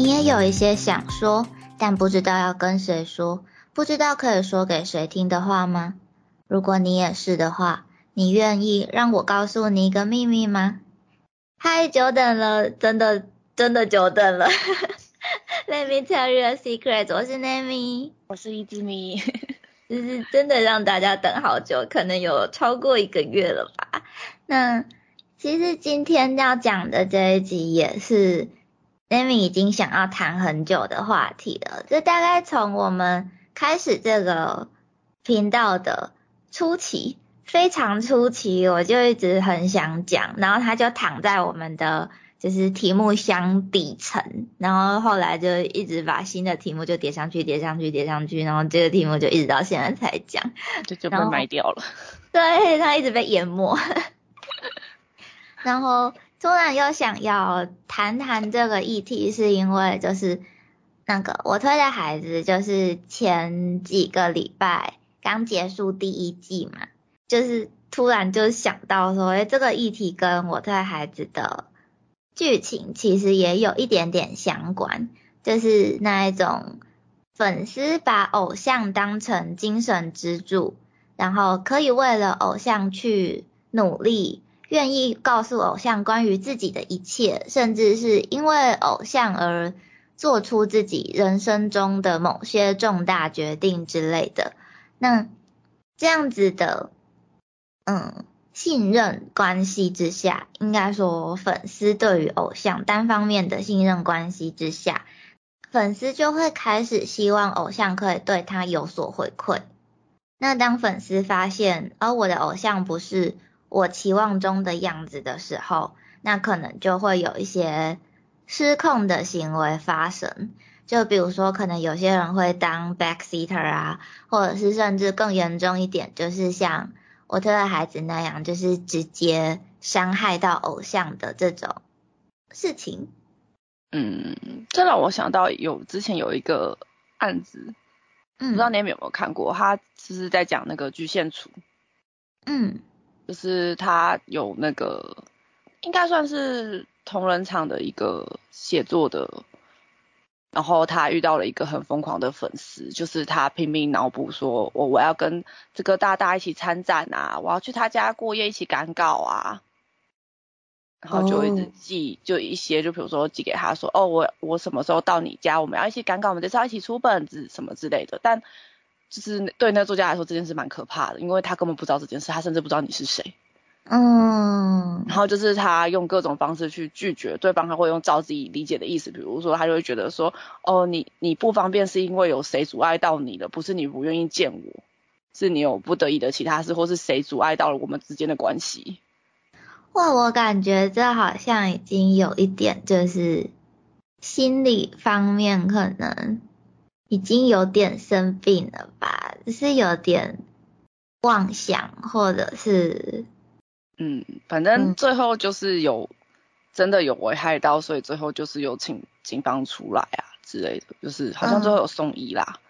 你也有一些想说，但不知道要跟谁说，不知道可以说给谁听的话吗？如果你也是的话，你愿意让我告诉你一个秘密吗？嗨，久等了，真的真的久等了。Let me tell you a secret，我是 Nami，我是一只咪，就是真的让大家等好久，可能有超过一个月了吧。那其实今天要讲的这一集也是 Nami 已经想要谈很久的话题了。这大概从我们开始这个频道的初期，非常初期，我就一直很想讲，然后他就躺在我们的就是题目箱底层，然后后来就一直把新的题目就叠上去，叠上去，叠上去，然后这个题目就一直到现在才讲，就就被埋掉了。对，它一直被淹没。然后突然又想要谈谈这个议题，是因为就是那个我推的孩子，就是前几个礼拜刚结束第一季嘛，就是突然就想到说，哎，这个议题跟我推孩子的剧情其实也有一点点相关，就是那一种粉丝把偶像当成精神支柱，然后可以为了偶像去努力。愿意告诉偶像关于自己的一切，甚至是因为偶像而做出自己人生中的某些重大决定之类的。那这样子的，嗯，信任关系之下，应该说粉丝对于偶像单方面的信任关系之下，粉丝就会开始希望偶像可以对他有所回馈。那当粉丝发现，而我的偶像不是。我期望中的样子的时候，那可能就会有一些失控的行为发生。就比如说，可能有些人会当 backseater 啊，或者是甚至更严重一点，就是像我特的孩子那样，就是直接伤害到偶像的这种事情。嗯，这让我想到有之前有一个案子，嗯，不知道你们有没有看过？他就是在讲那个巨蟹处。嗯。就是他有那个，应该算是同人场的一个写作的，然后他遇到了一个很疯狂的粉丝，就是他拼命脑补说，我我要跟这个大大一起参展啊，我要去他家过夜一起赶稿啊，然后就一直寄，就一些就比如说寄给他说，哦我我什么时候到你家，我们要一起赶稿，我们这次要一起出本子什么之类的，但。就是对那个作家来说，这件事蛮可怕的，因为他根本不知道这件事，他甚至不知道你是谁。嗯。然后就是他用各种方式去拒绝对方，他会用照自己理解的意思，比如说他就会觉得说，哦，你你不方便是因为有谁阻碍到你了，不是你不愿意见我，是你有不得已的其他事，或是谁阻碍到了我们之间的关系。哇，我感觉这好像已经有一点就是心理方面可能。已经有点生病了吧？是有点妄想，或者是嗯，反正最后就是有真的有危害到，所以最后就是有请警方出来啊之类的，就是好像最后有送医啦。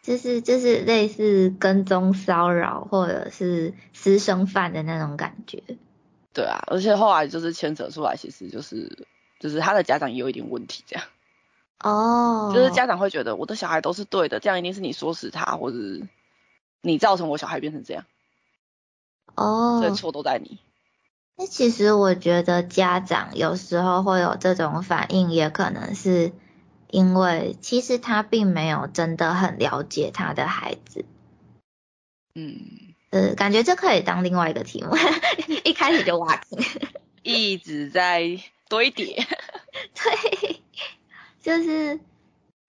就是就是类似跟踪骚扰或者是私生饭的那种感觉。对啊，而且后来就是牵扯出来，其实就是就是他的家长也有一点问题这样。哦，就是家长会觉得我的小孩都是对的，这样一定是你说死他，或者你造成我小孩变成这样。哦，所以错都在你。那其实我觉得家长有时候会有这种反应，也可能是因为其实他并没有真的很了解他的孩子。嗯，呃，感觉这可以当另外一个题目，一开始就挖坑，一直在堆叠。对。就是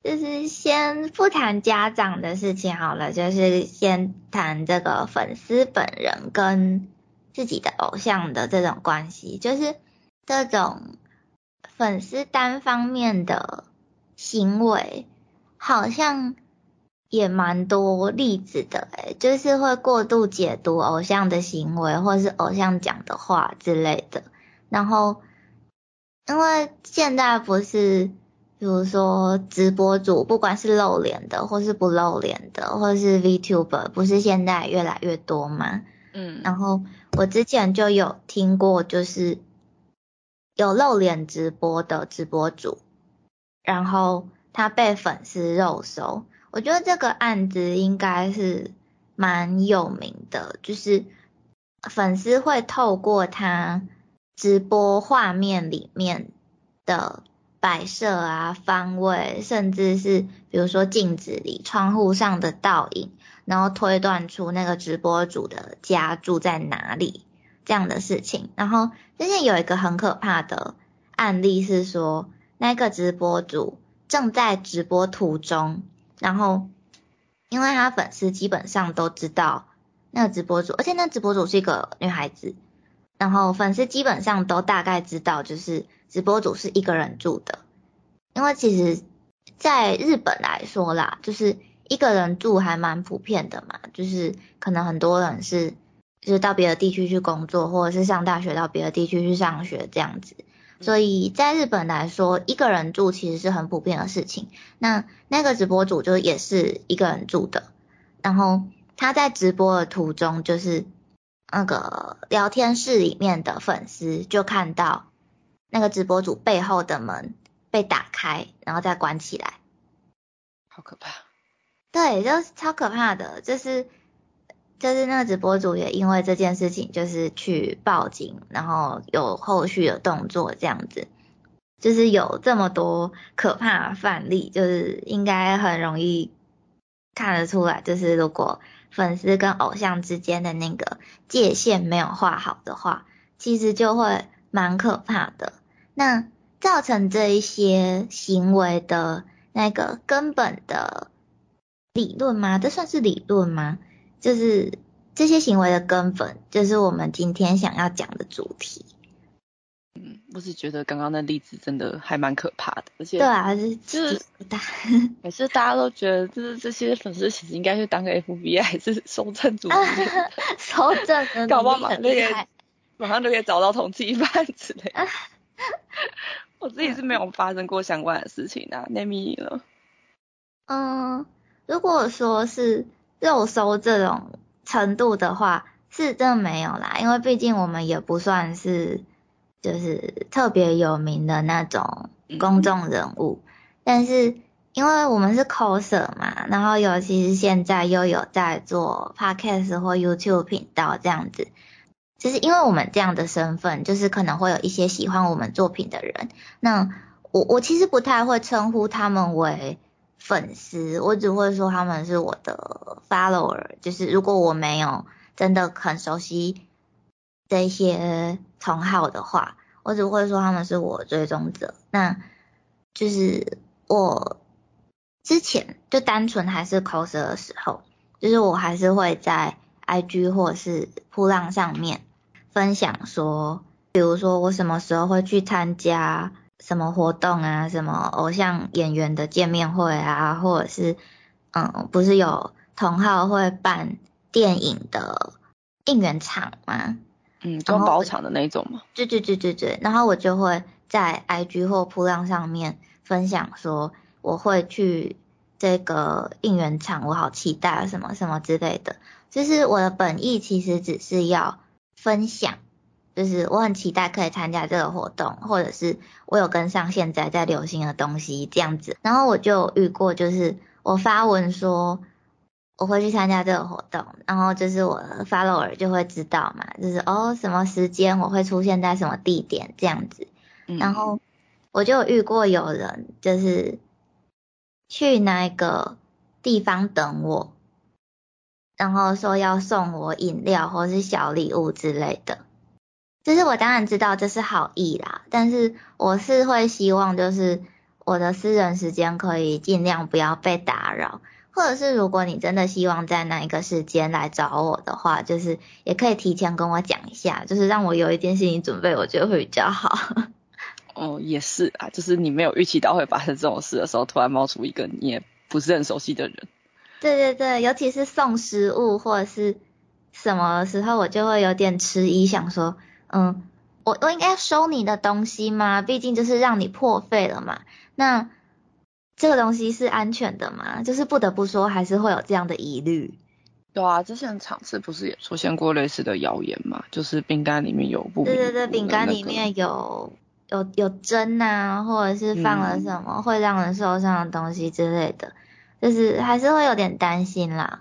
就是先不谈家长的事情好了，就是先谈这个粉丝本人跟自己的偶像的这种关系，就是这种粉丝单方面的行为，好像也蛮多例子的诶就是会过度解读偶像的行为或是偶像讲的话之类的，然后因为现在不是。比如说直播主，不管是露脸的，或是不露脸的，或是 VTuber，不是现在越来越多吗？嗯，然后我之前就有听过，就是有露脸直播的直播主，然后他被粉丝肉搜。我觉得这个案子应该是蛮有名的，就是粉丝会透过他直播画面里面的摆设啊、方位，甚至是比如说镜子里、窗户上的倒影，然后推断出那个直播主的家住在哪里这样的事情。然后之前有一个很可怕的案例是说，那个直播主正在直播途中。然后，因为他粉丝基本上都知道那个直播主，而且那直播主是一个女孩子，然后粉丝基本上都大概知道，就是直播主是一个人住的。因为其实，在日本来说啦，就是一个人住还蛮普遍的嘛，就是可能很多人是就是到别的地区去工作，或者是上大学到别的地区去上学这样子。所以在日本来说，一个人住其实是很普遍的事情。那那个直播主就也是一个人住的，然后他在直播的途中，就是那个聊天室里面的粉丝就看到那个直播主背后的门被打开，然后再关起来，好可怕。对，就是超可怕的，就是。就是那个直播主也因为这件事情，就是去报警，然后有后续的动作这样子，就是有这么多可怕的范例，就是应该很容易看得出来，就是如果粉丝跟偶像之间的那个界限没有画好的话，其实就会蛮可怕的。那造成这一些行为的那个根本的理论吗？这算是理论吗？就是这些行为的根本，就是我们今天想要讲的主题。嗯，我是觉得刚刚那例子真的还蛮可怕的，而且对啊，就是大，每次大家都觉得，就是这些粉丝其实应该去当个 FBI 还是搜证组，搜 证，搞不好马上就可以，马上就可以找到通缉犯之类。我自己是没有发生过相关的事情啊，那米了。嗯，如果说是。肉搜这种程度的话，是真的没有啦，因为毕竟我们也不算是就是特别有名的那种公众人物，但是因为我们是 coser 嘛，然后尤其是现在又有在做 podcast 或 YouTube 频道这样子，就是因为我们这样的身份，就是可能会有一些喜欢我们作品的人，那我我其实不太会称呼他们为。粉丝，我只会说他们是我的 follower，就是如果我没有真的很熟悉这些同号的话，我只会说他们是我追踪者。那就是我之前就单纯还是 coser 的时候，就是我还是会在 IG 或是铺浪上面分享说，比如说我什么时候会去参加。什么活动啊？什么偶像演员的见面会啊？或者是，嗯，不是有同号会办电影的应援场吗？嗯，装包场的那种嘛？对对对对对。然后我就会在 IG 或铺浪上面分享说，我会去这个应援场，我好期待什么什么之类的。就是我的本意其实只是要分享。就是我很期待可以参加这个活动，或者是我有跟上现在在流行的东西这样子。然后我就遇过，就是我发文说我会去参加这个活动，然后就是我的 follower 就会知道嘛，就是哦什么时间我会出现在什么地点这样子。然后我就遇过有人就是去那个地方等我，然后说要送我饮料或是小礼物之类的。就是我当然知道这是好意啦，但是我是会希望就是我的私人时间可以尽量不要被打扰，或者是如果你真的希望在那一个时间来找我的话，就是也可以提前跟我讲一下，就是让我有一点心理准备，我觉得会比较好。哦，也是啊，就是你没有预期到会发生这种事的时候，突然冒出一个你也不是很熟悉的人。对对对，尤其是送食物或者是什么时候，我就会有点迟疑，想说。嗯，我我应该收你的东西吗？毕竟就是让你破费了嘛。那这个东西是安全的吗？就是不得不说，还是会有这样的疑虑。对啊，之前场次不是也出现过类似的谣言嘛？就是饼干里面有不对对对，饼干里面有有有针啊，或者是放了什么会让人受伤的东西之类的，就是还是会有点担心啦。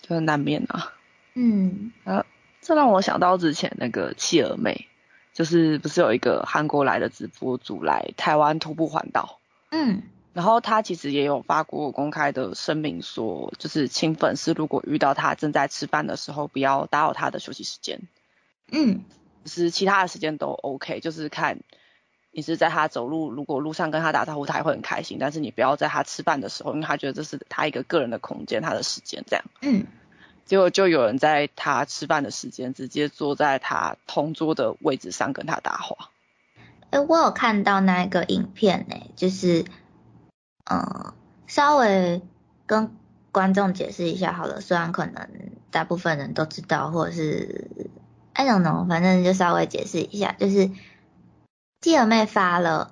就难免啊。嗯。啊，这让我想到之前那个企鹅妹，就是不是有一个韩国来的直播主来台湾徒步环岛？嗯。然后他其实也有发过公开的声明，说就是请粉丝如果遇到他正在吃饭的时候，不要打扰他的休息时间。嗯，是其他的时间都 OK，就是看你是在他走路，如果路上跟他打招呼，他也会很开心。但是你不要在他吃饭的时候，因为他觉得这是他一个个人的空间，他的时间这样。嗯，结果就有人在他吃饭的时间，直接坐在他同桌的位置上跟他搭话。我有看到那个影片呢，就是。嗯，稍微跟观众解释一下好了，虽然可能大部分人都知道，或者是 I don't know，反正就稍微解释一下，就是继儿妹发了，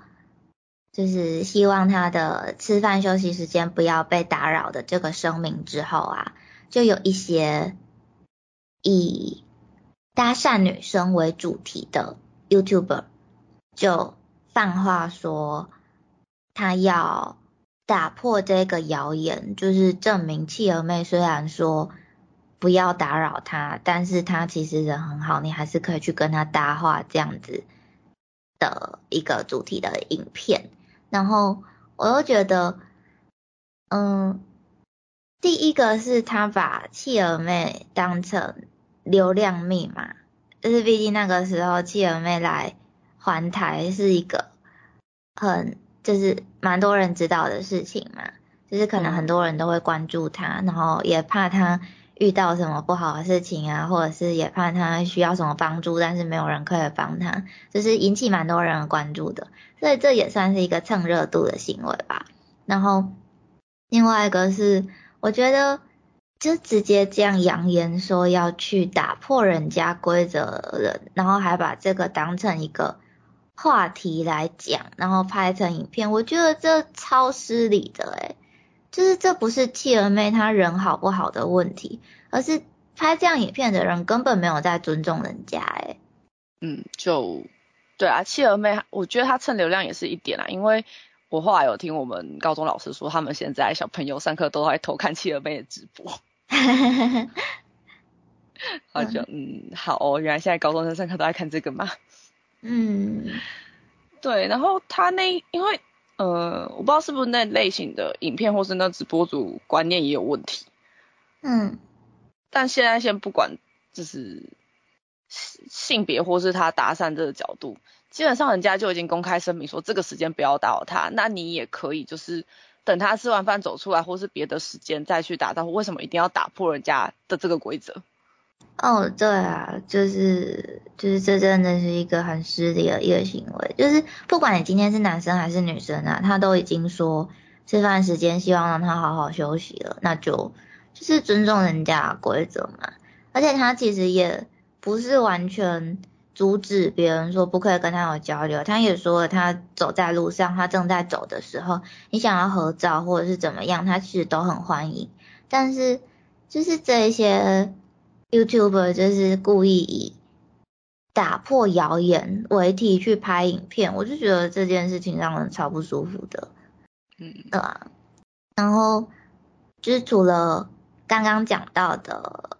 就是希望她的吃饭休息时间不要被打扰的这个声明之后啊，就有一些以搭讪女生为主题的 YouTuber 就放话说他要。打破这个谣言，就是证明契儿妹虽然说不要打扰他，但是他其实人很好，你还是可以去跟他搭话这样子的一个主题的影片。然后我又觉得，嗯，第一个是他把契儿妹当成流量密码，就是毕竟那个时候契儿妹来环台是一个很。就是蛮多人知道的事情嘛，就是可能很多人都会关注他，然后也怕他遇到什么不好的事情啊，或者是也怕他需要什么帮助，但是没有人可以帮他，就是引起蛮多人关注的，所以这也算是一个蹭热度的行为吧。然后另外一个是，我觉得就直接这样扬言说要去打破人家规则人，然后还把这个当成一个。话题来讲，然后拍成影片，我觉得这超失礼的诶就是这不是契儿妹她人好不好的问题，而是拍这样影片的人根本没有在尊重人家诶嗯，就对啊，契儿妹，我觉得她蹭流量也是一点啊，因为我后来有听我们高中老师说，他们现在小朋友上课都在偷看契儿妹的直播，好就嗯好哦，原来现在高中生上课都在看这个吗？嗯，对，然后他那因为呃，我不知道是不是那类型的影片或是那直播主观念也有问题，嗯，但现在先不管就是性别或是他搭讪这个角度，基本上人家就已经公开声明说这个时间不要打扰他，那你也可以就是等他吃完饭走出来，或是别的时间再去打招呼，为什么一定要打破人家的这个规则？哦，对啊，就是就是这真的是一个很失礼的一个行为，就是不管你今天是男生还是女生啊，他都已经说吃饭时间希望让他好好休息了，那就就是尊重人家规则嘛。而且他其实也不是完全阻止别人说不可以跟他有交流，他也说了他走在路上，他正在走的时候，你想要合照或者是怎么样，他其实都很欢迎。但是就是这些。YouTuber 就是故意以打破谣言为题去拍影片，我就觉得这件事情让人超不舒服的，嗯，对啊。然后就是除了刚刚讲到的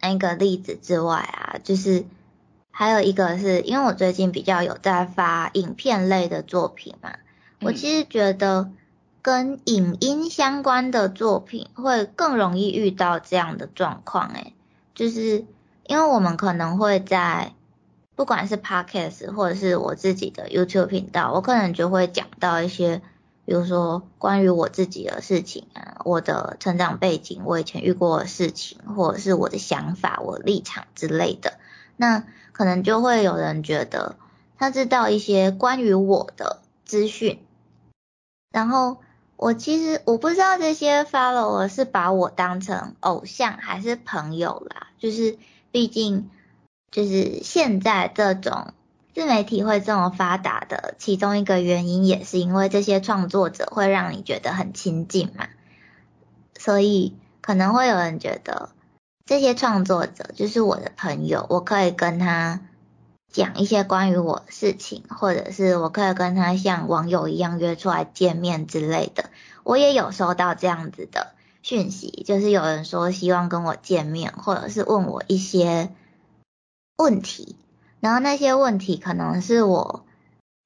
那个例子之外啊，就是还有一个是因为我最近比较有在发影片类的作品嘛，我其实觉得跟影音相关的作品会更容易遇到这样的状况，诶就是因为我们可能会在不管是 podcast 或者是我自己的 YouTube 频道，我可能就会讲到一些，比如说关于我自己的事情啊，我的成长背景，我以前遇过的事情，或者是我的想法、我立场之类的。那可能就会有人觉得他知道一些关于我的资讯，然后。我其实我不知道这些 follower 是把我当成偶像还是朋友啦，就是毕竟就是现在这种自媒体会这么发达的其中一个原因，也是因为这些创作者会让你觉得很亲近嘛，所以可能会有人觉得这些创作者就是我的朋友，我可以跟他讲一些关于我的事情，或者是我可以跟他像网友一样约出来见面之类的。我也有收到这样子的讯息，就是有人说希望跟我见面，或者是问我一些问题，然后那些问题可能是我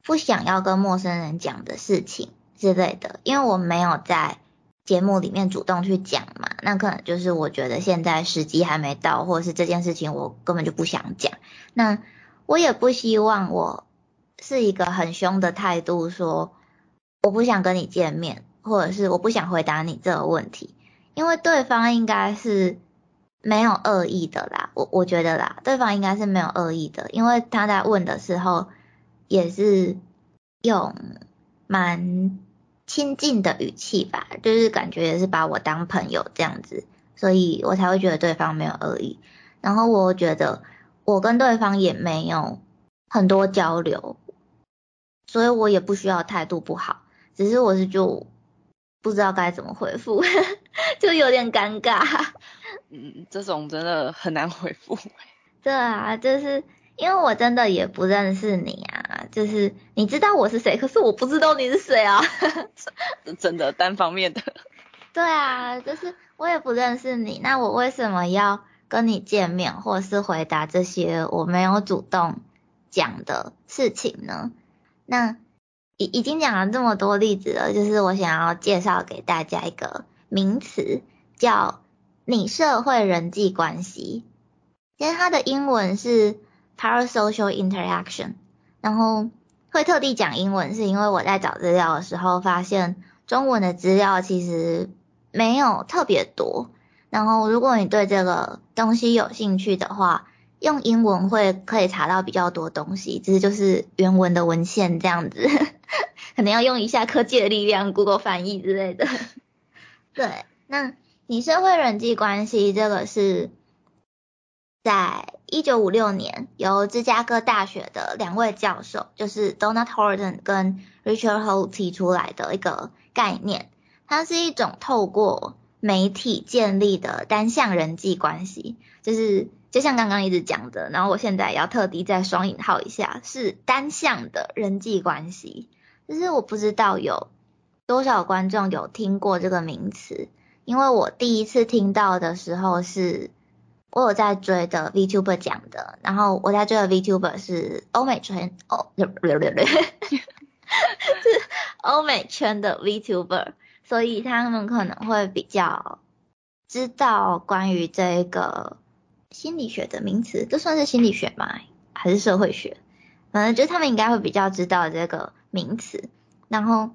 不想要跟陌生人讲的事情之类的，因为我没有在节目里面主动去讲嘛，那可能就是我觉得现在时机还没到，或者是这件事情我根本就不想讲，那。我也不希望我是一个很凶的态度，说我不想跟你见面，或者是我不想回答你这个问题，因为对方应该是没有恶意的啦，我我觉得啦，对方应该是没有恶意的，因为他在问的时候也是用蛮亲近的语气吧，就是感觉也是把我当朋友这样子，所以我才会觉得对方没有恶意，然后我觉得。我跟对方也没有很多交流，所以我也不需要态度不好，只是我是就不知道该怎么回复，就有点尴尬。嗯，这种真的很难回复。对啊，就是因为我真的也不认识你啊，就是你知道我是谁，可是我不知道你是谁啊。真的单方面的。对啊，就是我也不认识你，那我为什么要？跟你见面，或是回答这些我没有主动讲的事情呢？那已已经讲了这么多例子了，就是我想要介绍给大家一个名词，叫你社会人际关系。其实它的英文是 parasocial interaction，然后会特地讲英文，是因为我在找资料的时候发现中文的资料其实没有特别多。然后，如果你对这个东西有兴趣的话，用英文会可以查到比较多东西，只是就是原文的文献这样子，可能要用一下科技的力量，Google 翻译之类的。对，那你社会人际关系这个是在一九五六年由芝加哥大学的两位教授，就是 Donald Horton 跟 Richard Holt 提出来的一个概念，它是一种透过媒体建立的单向人际关系，就是就像刚刚一直讲的，然后我现在要特地再双引号一下，是单向的人际关系。就是我不知道有多少观众有听过这个名词，因为我第一次听到的时候是我有在追的 VTuber 讲的，然后我在追的 VTuber 是欧美圈哦，是欧美圈的 VTuber。所以他们可能会比较知道关于这个心理学的名词，这算是心理学吗？还是社会学？反正就他们应该会比较知道这个名词。然后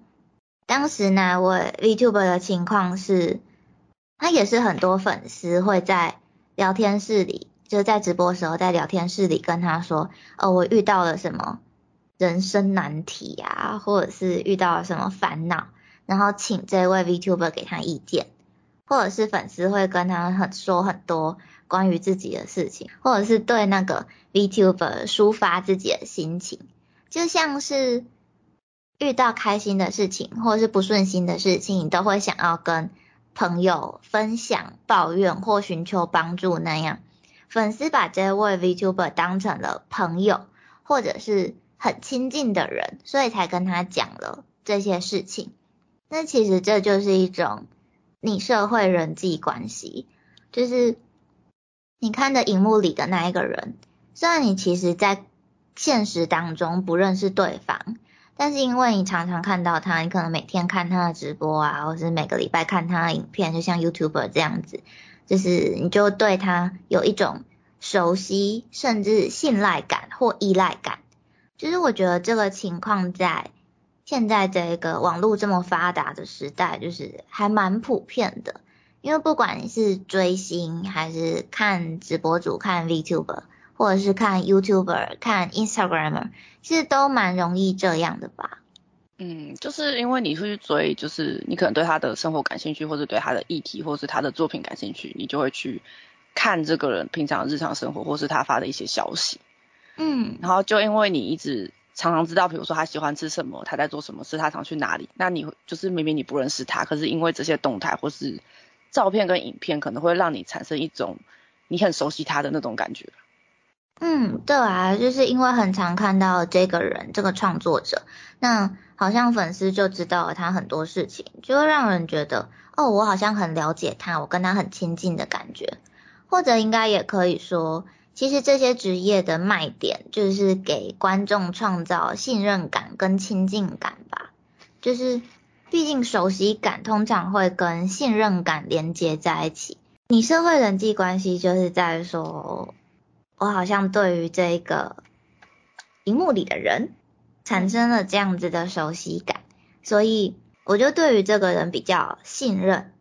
当时呢，我 VTuber 的情况是，他也是很多粉丝会在聊天室里，就是在直播时候在聊天室里跟他说，哦，我遇到了什么人生难题啊，或者是遇到了什么烦恼。然后请这位 VTuber 给他意见，或者是粉丝会跟他很说很多关于自己的事情，或者是对那个 VTuber 抒发自己的心情，就像是遇到开心的事情或者是不顺心的事情，你都会想要跟朋友分享、抱怨或寻求帮助那样。粉丝把这位 VTuber 当成了朋友，或者是很亲近的人，所以才跟他讲了这些事情。那其实这就是一种你社会人际关系，就是你看的荧幕里的那一个人，虽然你其实在现实当中不认识对方，但是因为你常常看到他，你可能每天看他的直播啊，或是每个礼拜看他的影片，就像 YouTuber 这样子，就是你就对他有一种熟悉甚至信赖感或依赖感。就是我觉得这个情况在。现在这个网络这么发达的时代，就是还蛮普遍的。因为不管你是追星，还是看直播主、看 VTuber，或者是看 YouTuber、看 Instagramer，其实都蛮容易这样的吧。嗯，就是因为你会去追，就是你可能对他的生活感兴趣，或者对他的议题，或是他的作品感兴趣，你就会去看这个人平常日常生活，或是他发的一些消息。嗯，然后就因为你一直。常常知道，比如说他喜欢吃什么，他在做什么事，他常去哪里。那你就是明明你不认识他，可是因为这些动态或是照片跟影片，可能会让你产生一种你很熟悉他的那种感觉。嗯，对啊，就是因为很常看到这个人，这个创作者，那好像粉丝就知道了他很多事情，就会让人觉得，哦，我好像很了解他，我跟他很亲近的感觉。或者应该也可以说，其实这些职业的卖点就是给观众创造信任感跟亲近感吧。就是，毕竟熟悉感通常会跟信任感连接在一起。你社会人际关系就是在说。我好像对于这个荧幕里的人产生了这样子的熟悉感，所以我就对于这个人比较信任。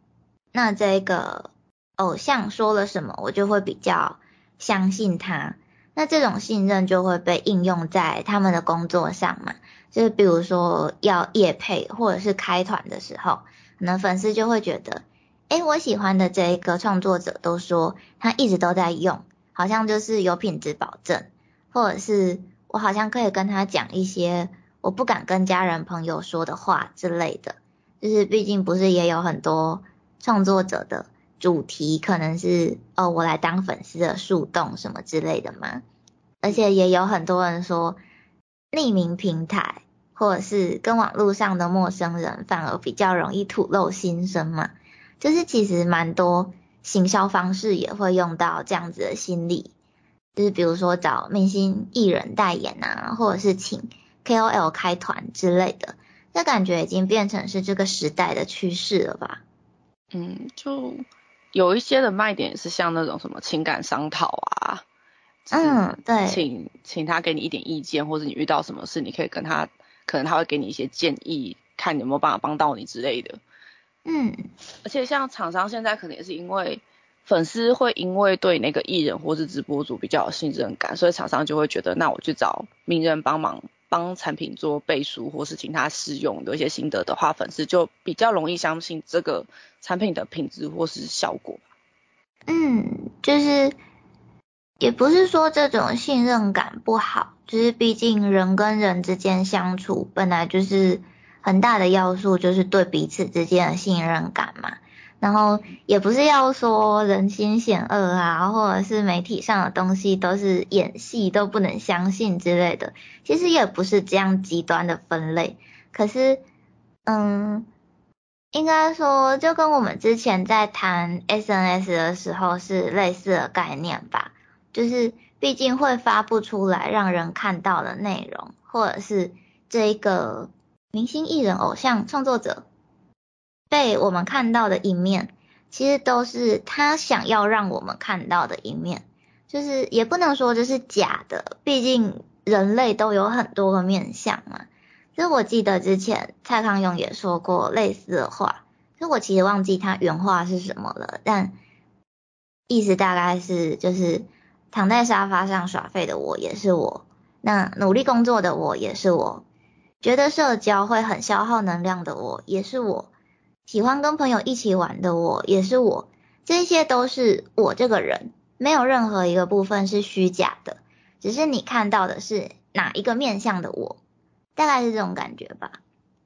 那这个偶像说了什么，我就会比较相信他。那这种信任就会被应用在他们的工作上嘛？就是比如说要夜配或者是开团的时候，可能粉丝就会觉得，哎，我喜欢的这一个创作者都说他一直都在用。好像就是有品质保证，或者是我好像可以跟他讲一些我不敢跟家人朋友说的话之类的。就是毕竟不是也有很多创作者的主题可能是哦我来当粉丝的树洞什么之类的嘛。而且也有很多人说匿名平台或者是跟网络上的陌生人反而比较容易吐露心声嘛。就是其实蛮多。行销方式也会用到这样子的心理，就是比如说找明星艺人代言啊，或者是请 KOL 开团之类的，这感觉已经变成是这个时代的趋势了吧？嗯，就有一些的卖点是像那种什么情感商讨啊，嗯，对，请请他给你一点意见，或者你遇到什么事，你可以跟他，可能他会给你一些建议，看有没有办法帮到你之类的。嗯，而且像厂商现在可能也是因为粉丝会因为对那个艺人或是直播主比较有信任感，所以厂商就会觉得那我去找名人帮忙帮产品做背书，或是请他试用有一些心得的话，粉丝就比较容易相信这个产品的品质或是效果。嗯，就是也不是说这种信任感不好，就是毕竟人跟人之间相处本来就是。很大的要素就是对彼此之间的信任感嘛，然后也不是要说人心险恶啊，或者是媒体上的东西都是演戏都不能相信之类的，其实也不是这样极端的分类。可是，嗯，应该说就跟我们之前在谈 SNS 的时候是类似的概念吧，就是毕竟会发布出来让人看到的内容，或者是这一个。明星、艺人、偶像、创作者被我们看到的一面，其实都是他想要让我们看到的一面。就是也不能说这是假的，毕竟人类都有很多个面相嘛。就我记得之前蔡康永也说过类似的话，就我其实忘记他原话是什么了，但意思大概是就是躺在沙发上耍废的我也是我，那努力工作的我也是我。觉得社交会很消耗能量的我，也是我；喜欢跟朋友一起玩的我，也是我。这些都是我这个人，没有任何一个部分是虚假的，只是你看到的是哪一个面向的我，大概是这种感觉吧。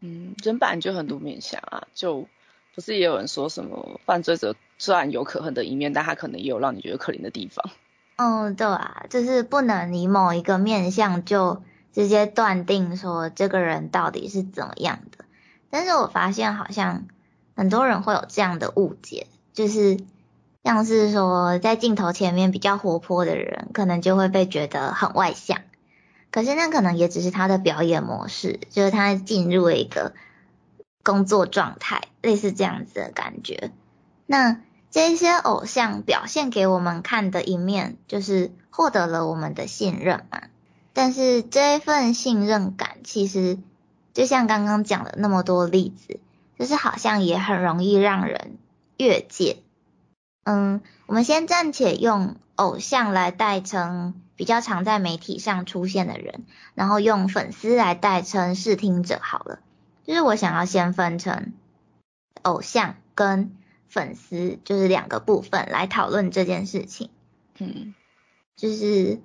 嗯，人本来就很多面相啊，就不是也有人说什么犯罪者虽然有可恨的一面，但他可能也有让你觉得可怜的地方。嗯，对啊，就是不能以某一个面相就。直接断定说这个人到底是怎么样的，但是我发现好像很多人会有这样的误解，就是像是说在镜头前面比较活泼的人，可能就会被觉得很外向，可是那可能也只是他的表演模式，就是他进入了一个工作状态，类似这样子的感觉。那这些偶像表现给我们看的一面，就是获得了我们的信任嘛。但是这份信任感，其实就像刚刚讲的那么多例子，就是好像也很容易让人越界。嗯，我们先暂且用偶像来代称比较常在媒体上出现的人，然后用粉丝来代称视听者好了。就是我想要先分成偶像跟粉丝，就是两个部分来讨论这件事情。嗯，就是。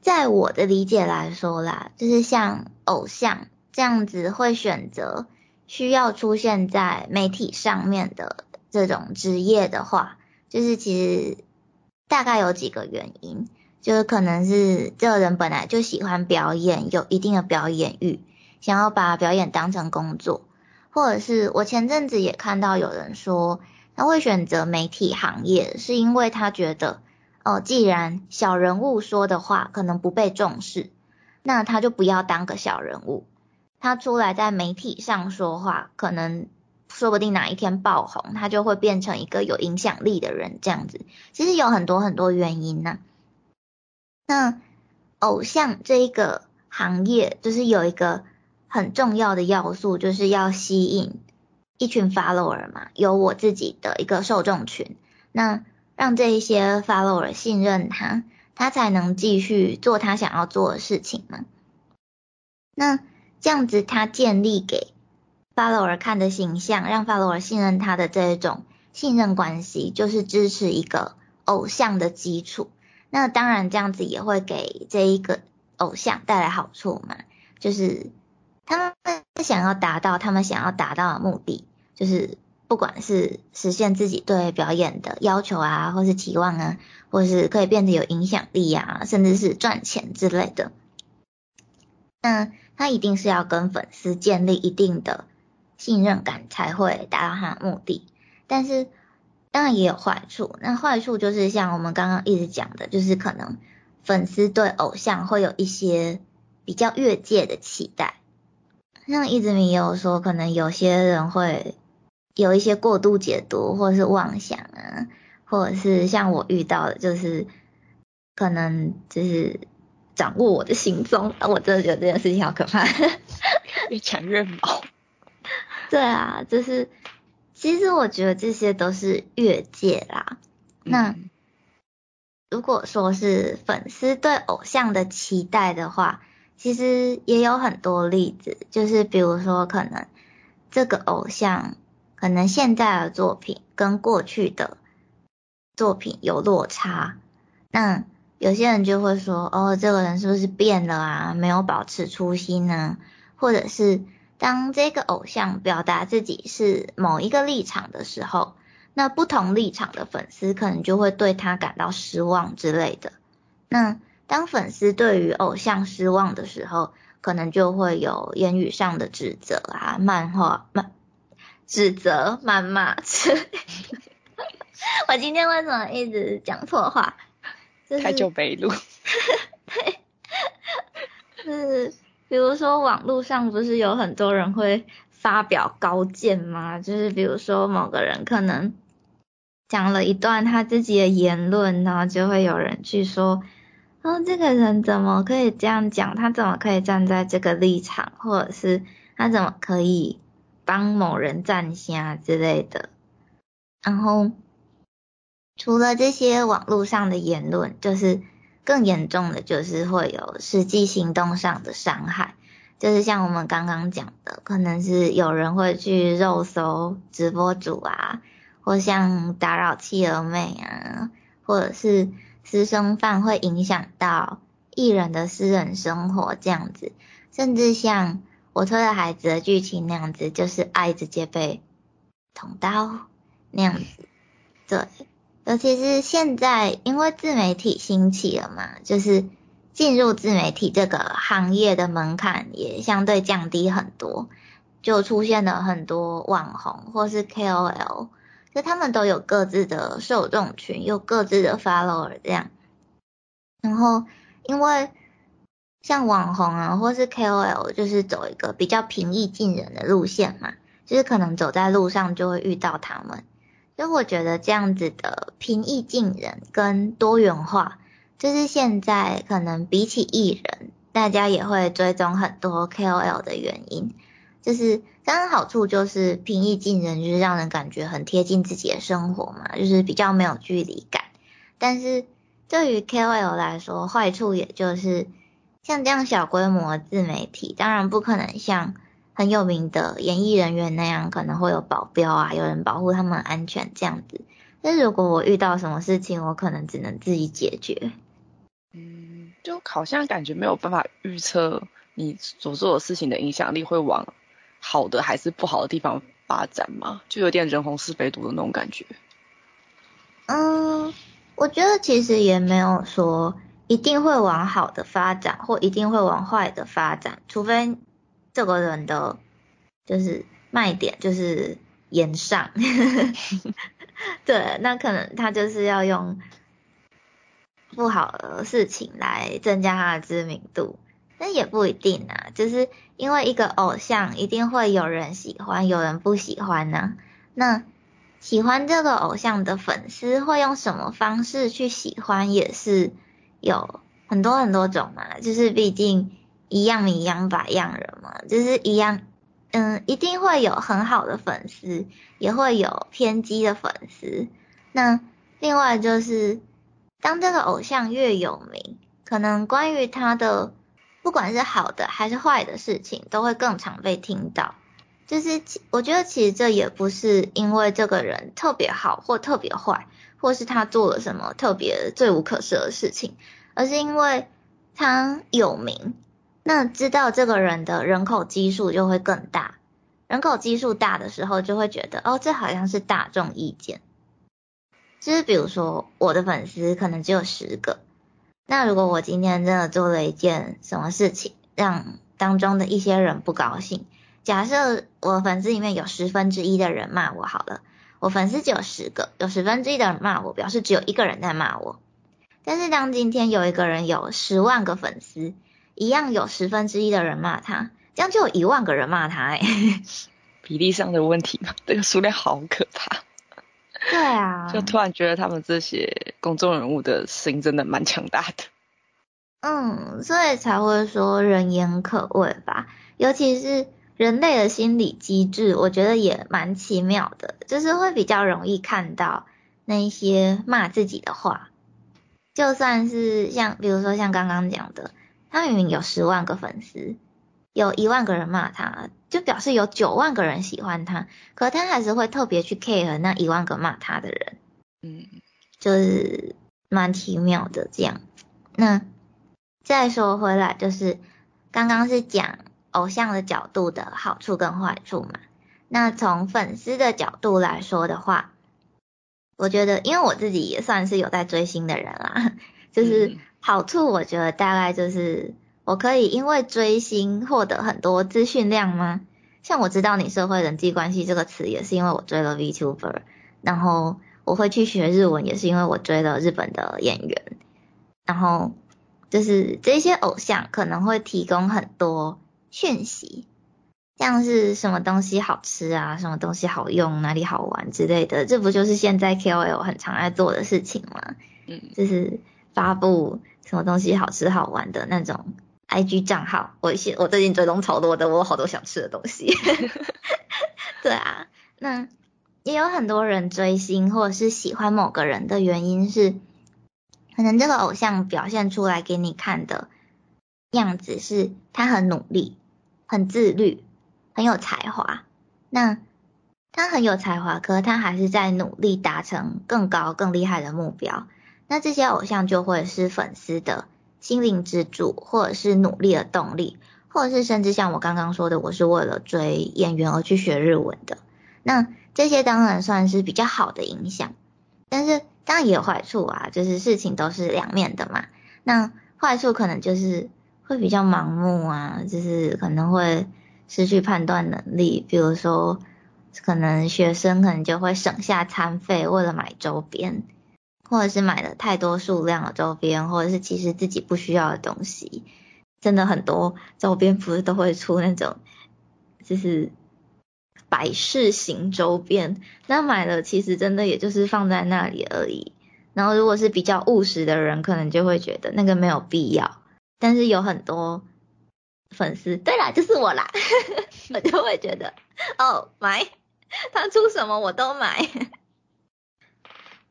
在我的理解来说啦，就是像偶像这样子会选择需要出现在媒体上面的这种职业的话，就是其实大概有几个原因。就是可能是这个人本来就喜欢表演，有一定的表演欲，想要把表演当成工作，或者是我前阵子也看到有人说，他会选择媒体行业，是因为他觉得，哦，既然小人物说的话可能不被重视，那他就不要当个小人物，他出来在媒体上说话，可能说不定哪一天爆红，他就会变成一个有影响力的人，这样子，其实有很多很多原因呢。那偶像这一个行业，就是有一个很重要的要素，就是要吸引一群 follower 嘛，有我自己的一个受众群，那让这一些 follower 信任他，他才能继续做他想要做的事情嘛。那这样子，他建立给法罗尔看的形象，让法罗尔信任他的这一种信任关系，就是支持一个偶像的基础。那当然，这样子也会给这一个偶像带来好处嘛，就是他们想要达到他们想要达到的目的，就是不管是实现自己对表演的要求啊，或是期望啊，或是可以变得有影响力啊，甚至是赚钱之类的。那他一定是要跟粉丝建立一定的信任感，才会达到他的目的。但是。当然也有坏处，那坏处就是像我们刚刚一直讲的，就是可能粉丝对偶像会有一些比较越界的期待，像一直没有说，可能有些人会有一些过度解读或者是妄想啊，或者是像我遇到的，就是可能就是掌握我的行踪，我真的觉得这件事情好可怕，越讲越毛。对啊，就是。其实我觉得这些都是越界啦。那如果说是粉丝对偶像的期待的话，其实也有很多例子，就是比如说可能这个偶像可能现在的作品跟过去的作品有落差，那有些人就会说，哦，这个人是不是变了啊？没有保持初心呢？或者是。当这个偶像表达自己是某一个立场的时候，那不同立场的粉丝可能就会对他感到失望之类的。那当粉丝对于偶像失望的时候，可能就会有言语上的指责啊、漫画、漫指责、谩骂之类。我今天为什么一直讲错话？太久没录。对，是。比如说网络上不是有很多人会发表高见吗？就是比如说某个人可能讲了一段他自己的言论，然后就会有人去说，哦，这个人怎么可以这样讲？他怎么可以站在这个立场？或者是他怎么可以帮某人站下之类的？然后除了这些网络上的言论，就是。更严重的就是会有实际行动上的伤害，就是像我们刚刚讲的，可能是有人会去肉搜直播主啊，或像打扰妻儿妹啊，或者是私生饭会影响到艺人的私人生活这样子，甚至像我推的孩子的剧情那样子，就是爱直接被捅刀那样子，对。尤其是现在，因为自媒体兴起了嘛，就是进入自媒体这个行业的门槛也相对降低很多，就出现了很多网红或是 KOL，就他们都有各自的受众群，有各自的 follower 这样。然后，因为像网红啊或是 KOL，就是走一个比较平易近人的路线嘛，就是可能走在路上就会遇到他们。所以我觉得这样子的平易近人跟多元化，就是现在可能比起艺人，大家也会追踪很多 KOL 的原因。就是当然好处就是平易近人，就是让人感觉很贴近自己的生活嘛，就是比较没有距离感。但是对于 KOL 来说，坏处也就是像这样小规模自媒体，当然不可能像。很有名的演艺人员那样可能会有保镖啊，有人保护他们安全这样子。但如果我遇到什么事情，我可能只能自己解决。嗯，就好像感觉没有办法预测你所做的事情的影响力会往好的还是不好的地方发展嘛，就有点人红是非多的那种感觉。嗯，我觉得其实也没有说一定会往好的发展，或一定会往坏的发展，除非这个人的就是卖点就是言上，对，那可能他就是要用不好的事情来增加他的知名度，那也不一定啊，就是因为一个偶像一定会有人喜欢，有人不喜欢呢，那。喜欢这个偶像的粉丝会用什么方式去喜欢，也是有很多很多种嘛。就是毕竟一样米养百样人嘛，就是一样，嗯，一定会有很好的粉丝，也会有偏激的粉丝。那另外就是，当这个偶像越有名，可能关于他的不管是好的还是坏的事情，都会更常被听到。就是我觉得其实这也不是因为这个人特别好或特别坏，或是他做了什么特别罪无可赦的事情，而是因为他有名，那知道这个人的人口基数就会更大，人口基数大的时候就会觉得哦，这好像是大众意见。就是比如说我的粉丝可能只有十个，那如果我今天真的做了一件什么事情，让当中的一些人不高兴。假设我粉丝里面有十分之一的人骂我好了，我粉丝只有十个，有十分之一的人骂我，表示只有一个人在骂我。但是当今天有一个人有十万个粉丝，一样有十分之一的人骂他，这样就有一万个人骂他哎。比例上的问题嘛，这个数量好可怕。对啊。就突然觉得他们这些公众人物的心真的蛮强大的。嗯，所以才会说人言可畏吧，尤其是。人类的心理机制，我觉得也蛮奇妙的，就是会比较容易看到那些骂自己的话，就算是像，比如说像刚刚讲的，他明明有十万个粉丝，有一万个人骂他，就表示有九万个人喜欢他，可他还是会特别去 care 那一万个骂他的人，嗯，就是蛮奇妙的这样。那再说回来，就是刚刚是讲。偶像的角度的好处跟坏处嘛，那从粉丝的角度来说的话，我觉得，因为我自己也算是有在追星的人啦，就是好处，我觉得大概就是我可以因为追星获得很多资讯量吗？像我知道你社会人际关系这个词，也是因为我追了 VTuber，然后我会去学日文，也是因为我追了日本的演员，然后就是这些偶像可能会提供很多。讯息，像是什么东西好吃啊，什么东西好用，哪里好玩之类的，这不就是现在 KOL 很常爱做的事情吗？嗯，就是发布什么东西好吃好玩的那种 IG 账号。我现我最近追踪超多的，我有好多想吃的东西。对啊，那也有很多人追星或者是喜欢某个人的原因是，可能这个偶像表现出来给你看的样子是他很努力。很自律，很有才华。那他很有才华，可是他还是在努力达成更高、更厉害的目标。那这些偶像就会是粉丝的心灵支柱，或者是努力的动力，或者是甚至像我刚刚说的，我是为了追演员而去学日文的。那这些当然算是比较好的影响，但是当然也有坏处啊，就是事情都是两面的嘛。那坏处可能就是。会比较盲目啊，就是可能会失去判断能力。比如说，可能学生可能就会省下餐费，为了买周边，或者是买了太多数量的周边，或者是其实自己不需要的东西。真的很多周边不是都会出那种，就是摆饰型周边，那买了其实真的也就是放在那里而已。然后如果是比较务实的人，可能就会觉得那个没有必要。但是有很多粉丝，对啦，就是我啦，我就会觉得哦买，他出什么我都买，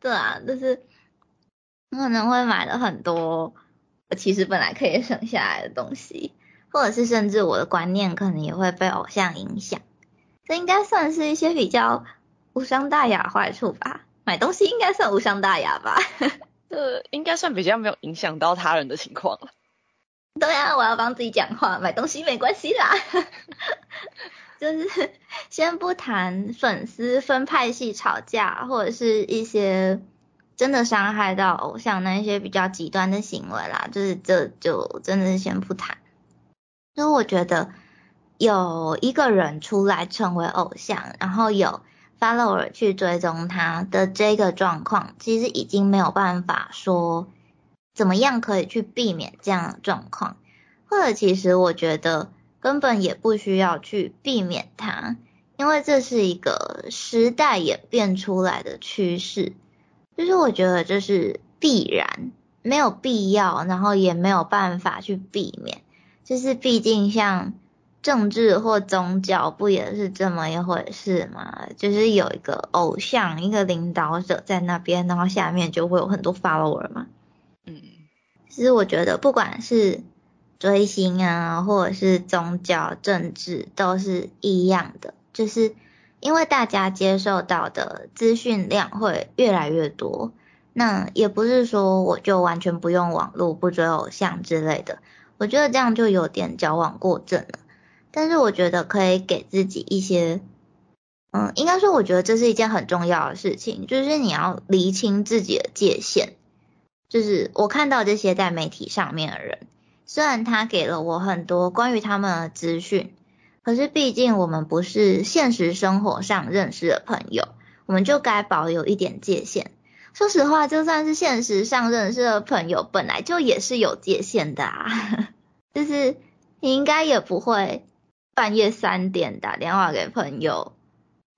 对啊，就是可能会买了很多我其实本来可以省下来的东西，或者是甚至我的观念可能也会被偶像影响，这应该算是一些比较无伤大雅坏处吧？买东西应该算无伤大雅吧？这应该算比较没有影响到他人的情况了。对啊，我要帮自己讲话，买东西没关系啦。就是先不谈粉丝分派系吵架，或者是一些真的伤害到偶像那些比较极端的行为啦，就是这就真的是先不谈。所以我觉得有一个人出来成为偶像，然后有 follower 去追踪他的这个状况，其实已经没有办法说怎么样可以去避免这样的状况，或者其实我觉得根本也不需要去避免它，因为这是一个时代演变出来的趋势。就是我觉得这是必然，没有必要，然后也没有办法去避免。就是毕竟像政治或宗教，不也是这么一回事吗？就是有一个偶像，一个领导者在那边，然后下面就会有很多 follower 嘛。嗯，其实我觉得不管是追星啊，或者是宗教、政治，都是一样的，就是。因为大家接受到的资讯量会越来越多，那也不是说我就完全不用网络、不追偶像之类的，我觉得这样就有点矫枉过正了。但是我觉得可以给自己一些，嗯，应该说我觉得这是一件很重要的事情，就是你要厘清自己的界限。就是我看到这些在媒体上面的人，虽然他给了我很多关于他们的资讯。可是毕竟我们不是现实生活上认识的朋友，我们就该保有一点界限。说实话，就算是现实上认识的朋友，本来就也是有界限的啊。就是你应该也不会半夜三点打电话给朋友，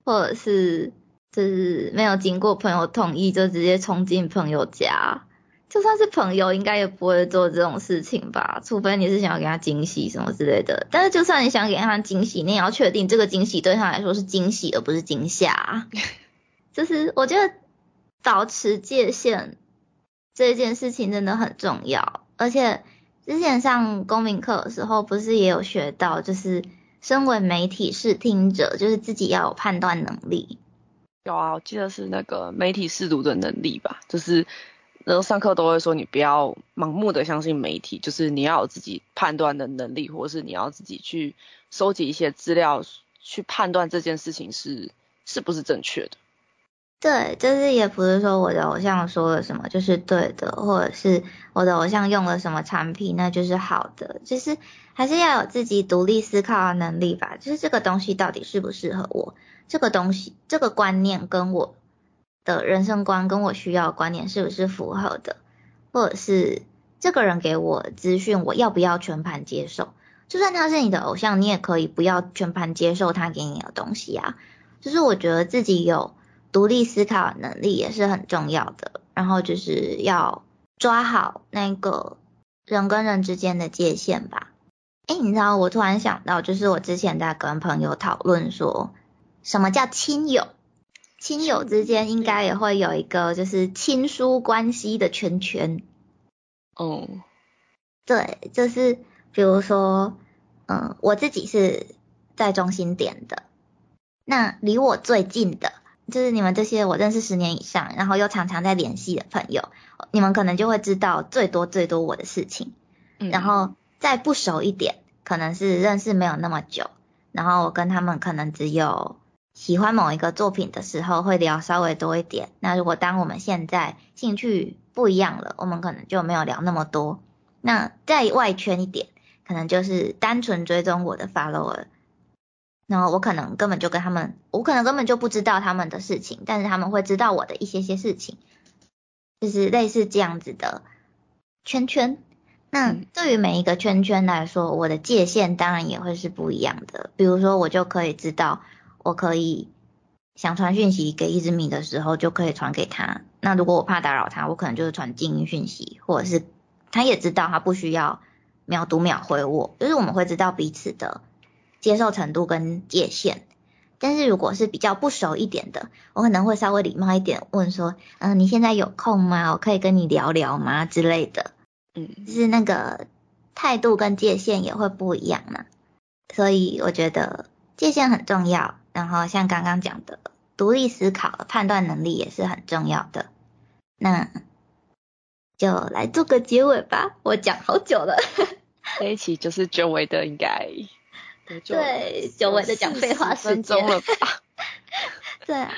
或者是就是没有经过朋友同意就直接冲进朋友家。就算是朋友，应该也不会做这种事情吧？除非你是想要给他惊喜什么之类的。但是就算你想给他惊喜，你也要确定这个惊喜对他来说是惊喜，而不是惊吓。就是我觉得保持界限这件事情真的很重要。而且之前上公民课的时候，不是也有学到，就是身为媒体试听者，就是自己要有判断能力。有啊，我记得是那个媒体试读的能力吧，就是。然后上课都会说，你不要盲目的相信媒体，就是你要有自己判断的能力，或者是你要自己去收集一些资料，去判断这件事情是是不是正确的。对，就是也不是说我的偶像说了什么就是对的，或者是我的偶像用了什么产品那就是好的，就是还是要有自己独立思考的能力吧。就是这个东西到底适不适合我，这个东西这个观念跟我。的人生观跟我需要的观念是不是符合的，或者是这个人给我资讯，我要不要全盘接受？就算他是你的偶像，你也可以不要全盘接受他给你的东西啊。就是我觉得自己有独立思考能力也是很重要的，然后就是要抓好那个人跟人之间的界限吧。哎，你知道我突然想到，就是我之前在跟朋友讨论说，什么叫亲友？亲友之间应该也会有一个就是亲疏关系的圈圈。哦，对，就是比如说，嗯，我自己是在中心点的，那离我最近的，就是你们这些我认识十年以上，然后又常常在联系的朋友，你们可能就会知道最多最多我的事情。然后再不熟一点，可能是认识没有那么久，然后我跟他们可能只有。喜欢某一个作品的时候，会聊稍微多一点。那如果当我们现在兴趣不一样了，我们可能就没有聊那么多。那再外圈一点，可能就是单纯追踪我的 follower，然后我可能根本就跟他们，我可能根本就不知道他们的事情，但是他们会知道我的一些些事情，就是类似这样子的圈圈。那对于每一个圈圈来说，我的界限当然也会是不一样的。比如说，我就可以知道。我可以想传讯息给一只米的时候，就可以传给他。那如果我怕打扰他，我可能就是传静音讯息，或者是他也知道他不需要秒读秒回我，就是我们会知道彼此的接受程度跟界限。但是如果是比较不熟一点的，我可能会稍微礼貌一点问说，嗯，你现在有空吗？我可以跟你聊聊吗？之类的。嗯，就是那个态度跟界限也会不一样呢。所以我觉得界限很重要。然后像刚刚讲的，独立思考、判断能力也是很重要的。那就来做个结尾吧，我讲好久了。这一期就是久违的，应该对久违的讲废话时间了吧？对啊，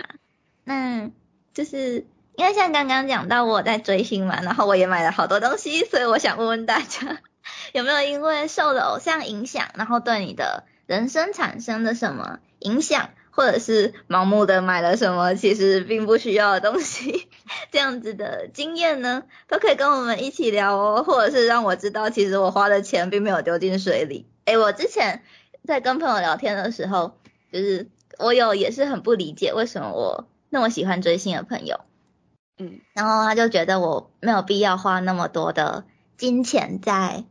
那就是因为像刚刚讲到我在追星嘛，然后我也买了好多东西，所以我想问问大家，有没有因为受了偶像影响，然后对你的人生产生了什么影响，或者是盲目的买了什么其实并不需要的东西，这样子的经验呢？都可以跟我们一起聊哦，或者是让我知道，其实我花的钱并没有丢进水里。诶，我之前在跟朋友聊天的时候，就是我有也是很不理解为什么我那么喜欢追星的朋友。嗯，然后他就觉得我没有必要花那么多的金钱在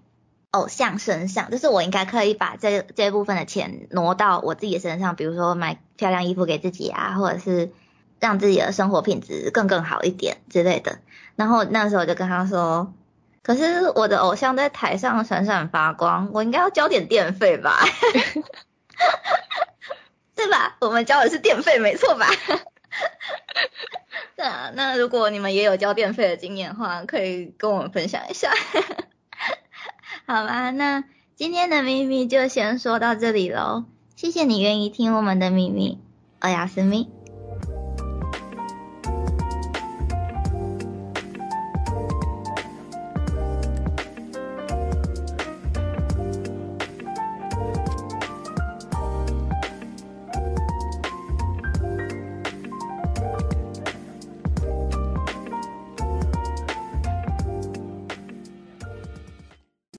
偶像身上，就是我应该可以把这这部分的钱挪到我自己身上，比如说买漂亮衣服给自己啊，或者是让自己的生活品质更更好一点之类的。然后那时候我就跟他说，可是我的偶像在台上闪闪发光，我应该要交点电费吧？对吧？我们交的是电费，没错吧？对啊，那如果你们也有交电费的经验的话，可以跟我们分享一下。好吧，那今天的秘密就先说到这里喽。谢谢你愿意听我们的秘密，欧亚斯密。